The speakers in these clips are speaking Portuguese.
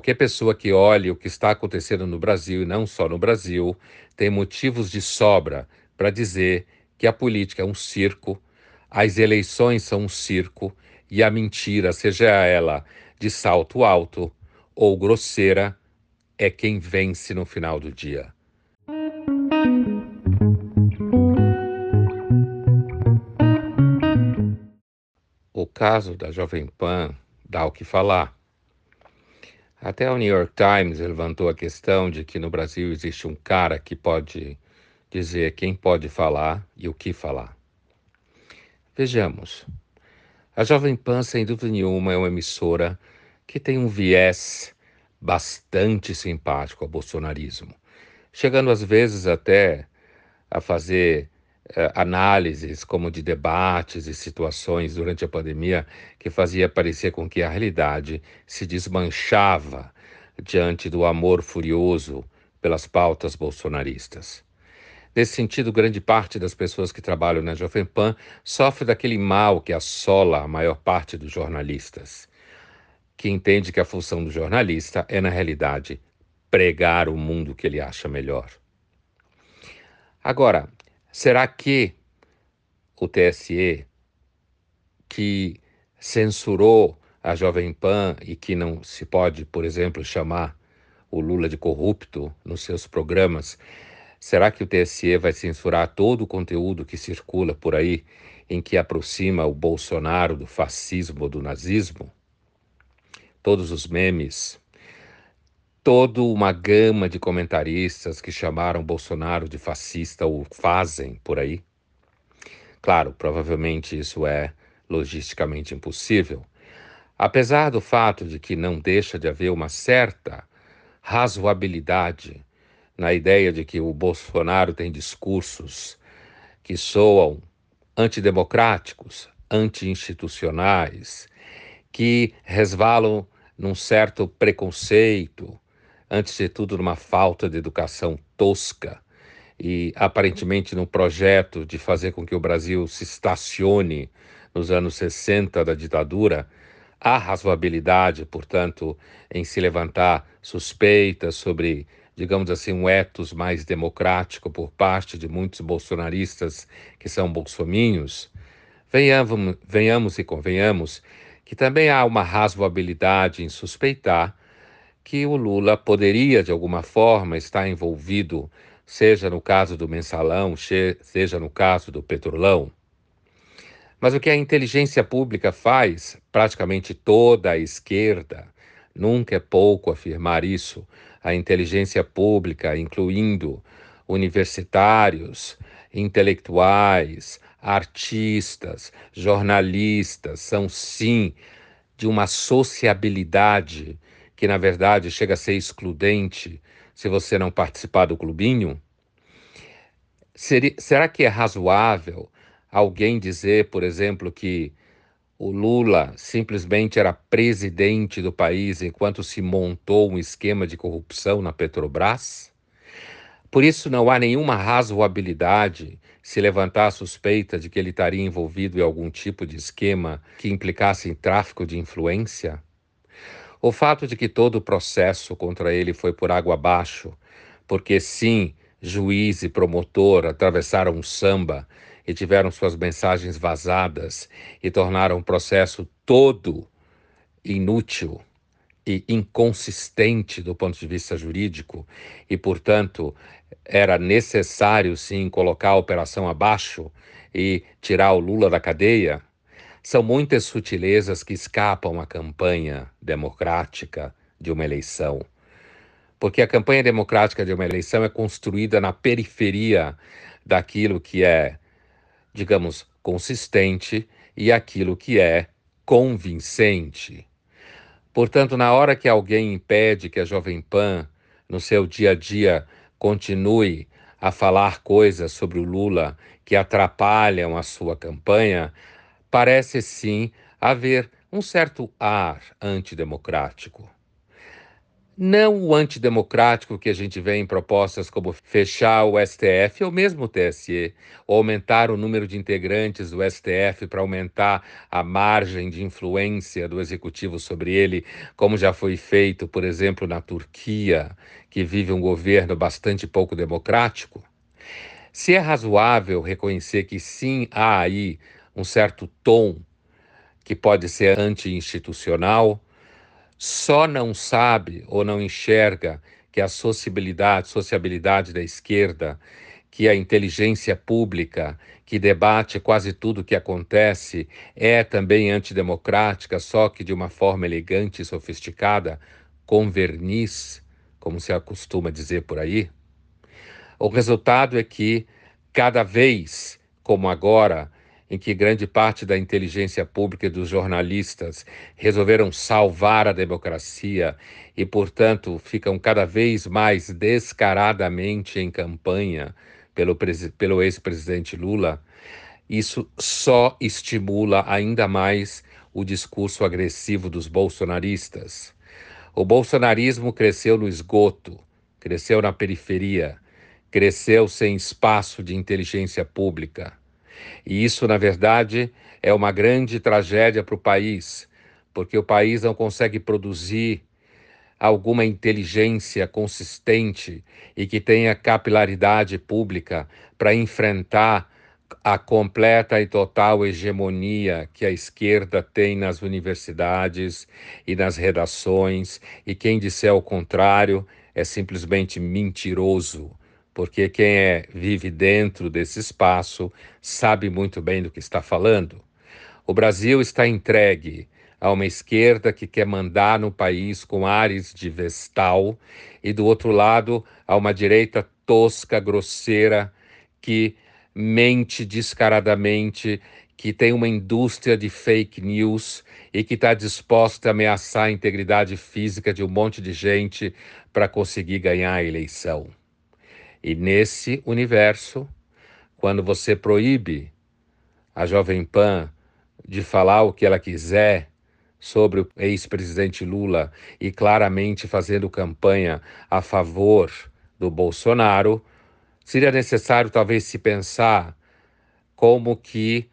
qualquer pessoa que olhe o que está acontecendo no Brasil, e não só no Brasil, tem motivos de sobra para dizer que a política é um circo, as eleições são um circo e a mentira, seja ela de salto alto ou grosseira, é quem vence no final do dia. O caso da Jovem Pan dá o que falar. Até o New York Times levantou a questão de que no Brasil existe um cara que pode dizer quem pode falar e o que falar. Vejamos. A Jovem Pan, sem dúvida nenhuma, é uma emissora que tem um viés bastante simpático ao bolsonarismo, chegando às vezes até a fazer análises como de debates e situações durante a pandemia que fazia parecer com que a realidade se desmanchava diante do amor furioso pelas pautas bolsonaristas. Nesse sentido, grande parte das pessoas que trabalham na Jovem Pan sofre daquele mal que assola a maior parte dos jornalistas, que entende que a função do jornalista é, na realidade, pregar o mundo que ele acha melhor. Agora, será que o TSE, que censurou a Jovem Pan e que não se pode, por exemplo, chamar o Lula de corrupto nos seus programas, Será que o TSE vai censurar todo o conteúdo que circula por aí em que aproxima o Bolsonaro do fascismo ou do nazismo? Todos os memes, toda uma gama de comentaristas que chamaram Bolsonaro de fascista ou fazem por aí? Claro, provavelmente isso é logisticamente impossível. Apesar do fato de que não deixa de haver uma certa razoabilidade na ideia de que o Bolsonaro tem discursos que soam antidemocráticos, anti-institucionais, que resvalam num certo preconceito, antes de tudo numa falta de educação tosca e aparentemente num projeto de fazer com que o Brasil se estacione nos anos 60 da ditadura, há razoabilidade, portanto, em se levantar suspeitas sobre digamos assim, um ethos mais democrático por parte de muitos bolsonaristas que são bolsominhos, venhamos, venhamos e convenhamos que também há uma razoabilidade em suspeitar que o Lula poderia, de alguma forma, estar envolvido, seja no caso do mensalão, seja no caso do petrolão. Mas o que a inteligência pública faz, praticamente toda a esquerda, nunca é pouco afirmar isso, a inteligência pública, incluindo universitários, intelectuais, artistas, jornalistas, são sim de uma sociabilidade que, na verdade, chega a ser excludente se você não participar do clubinho? Seria, será que é razoável alguém dizer, por exemplo, que o Lula simplesmente era presidente do país enquanto se montou um esquema de corrupção na Petrobras? Por isso, não há nenhuma razoabilidade se levantar a suspeita de que ele estaria envolvido em algum tipo de esquema que implicasse em tráfico de influência? O fato de que todo o processo contra ele foi por água abaixo, porque sim, juiz e promotor atravessaram um samba e tiveram suas mensagens vazadas e tornaram o processo todo inútil e inconsistente do ponto de vista jurídico e, portanto, era necessário sim colocar a operação abaixo e tirar o Lula da cadeia, são muitas sutilezas que escapam à campanha democrática de uma eleição. Porque a campanha democrática de uma eleição é construída na periferia daquilo que é digamos, consistente e aquilo que é convincente. Portanto, na hora que alguém impede que a Jovem Pan, no seu dia a dia, continue a falar coisas sobre o Lula que atrapalham a sua campanha, parece sim haver um certo ar antidemocrático. Não o antidemocrático que a gente vê em propostas como fechar o STF ou mesmo o TSE, ou aumentar o número de integrantes do STF para aumentar a margem de influência do executivo sobre ele, como já foi feito, por exemplo, na Turquia, que vive um governo bastante pouco democrático. Se é razoável reconhecer que sim há aí um certo tom que pode ser anti-institucional, só não sabe ou não enxerga que a sociabilidade, sociabilidade da esquerda, que a inteligência pública, que debate quase tudo o que acontece, é também antidemocrática, só que de uma forma elegante e sofisticada, com verniz, como se acostuma dizer por aí? O resultado é que, cada vez, como agora, em que grande parte da inteligência pública e dos jornalistas resolveram salvar a democracia e, portanto, ficam cada vez mais descaradamente em campanha pelo, pelo ex-presidente Lula, isso só estimula ainda mais o discurso agressivo dos bolsonaristas. O bolsonarismo cresceu no esgoto, cresceu na periferia, cresceu sem espaço de inteligência pública e isso, na verdade, é uma grande tragédia para o país, porque o país não consegue produzir alguma inteligência consistente e que tenha capilaridade pública para enfrentar a completa e total hegemonia que a esquerda tem nas universidades e nas redações, e quem disser o contrário é simplesmente mentiroso porque quem é, vive dentro desse espaço sabe muito bem do que está falando. O Brasil está entregue a uma esquerda que quer mandar no país com ares de vestal, e do outro lado, a uma direita tosca, grosseira, que mente descaradamente, que tem uma indústria de fake news e que está disposta a ameaçar a integridade física de um monte de gente para conseguir ganhar a eleição. E nesse universo, quando você proíbe a Jovem Pan de falar o que ela quiser sobre o ex-presidente Lula e claramente fazendo campanha a favor do Bolsonaro, seria necessário talvez se pensar como que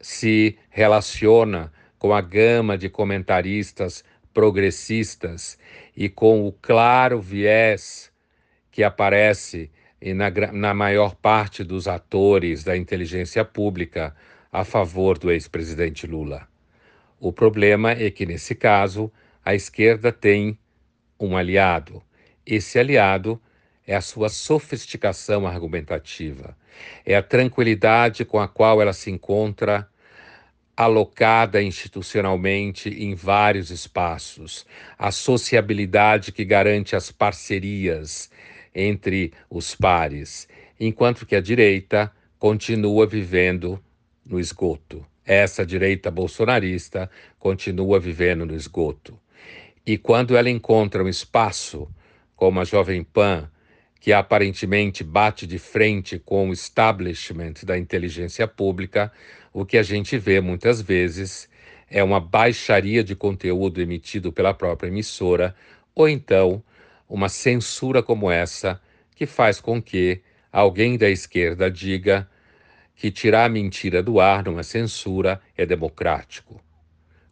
se relaciona com a gama de comentaristas progressistas e com o claro viés que aparece e na, na maior parte dos atores da inteligência pública a favor do ex-presidente Lula. O problema é que, nesse caso, a esquerda tem um aliado. Esse aliado é a sua sofisticação argumentativa, é a tranquilidade com a qual ela se encontra alocada institucionalmente em vários espaços, a sociabilidade que garante as parcerias entre os pares, enquanto que a direita continua vivendo no esgoto. Essa direita bolsonarista continua vivendo no esgoto. E quando ela encontra um espaço, como a Jovem Pan, que aparentemente bate de frente com o establishment da inteligência pública, o que a gente vê muitas vezes é uma baixaria de conteúdo emitido pela própria emissora, ou então uma censura como essa que faz com que alguém da esquerda diga que tirar a mentira do ar numa censura é democrático.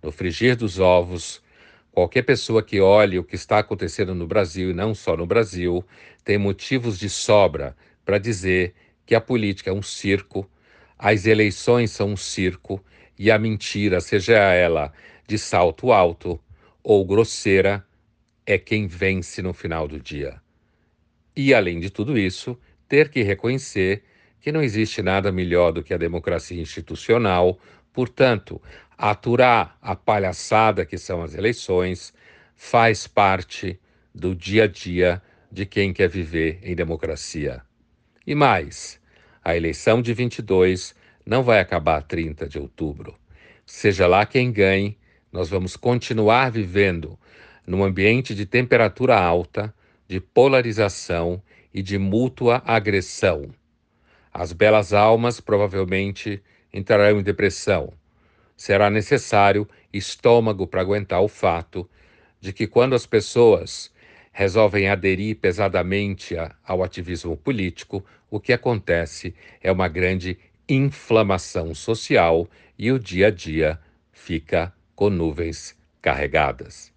No frigir dos ovos, qualquer pessoa que olhe o que está acontecendo no Brasil e não só no Brasil tem motivos de sobra para dizer que a política é um circo, as eleições são um circo e a mentira, seja ela de salto alto ou grosseira, é quem vence no final do dia. E, além de tudo isso, ter que reconhecer que não existe nada melhor do que a democracia institucional, portanto, aturar a palhaçada que são as eleições faz parte do dia a dia de quem quer viver em democracia. E mais, a eleição de 22 não vai acabar 30 de outubro. Seja lá quem ganhe, nós vamos continuar vivendo num ambiente de temperatura alta, de polarização e de mútua agressão. As belas almas provavelmente entrarão em depressão. Será necessário estômago para aguentar o fato de que quando as pessoas resolvem aderir pesadamente ao ativismo político, o que acontece é uma grande inflamação social e o dia a dia fica com nuvens carregadas.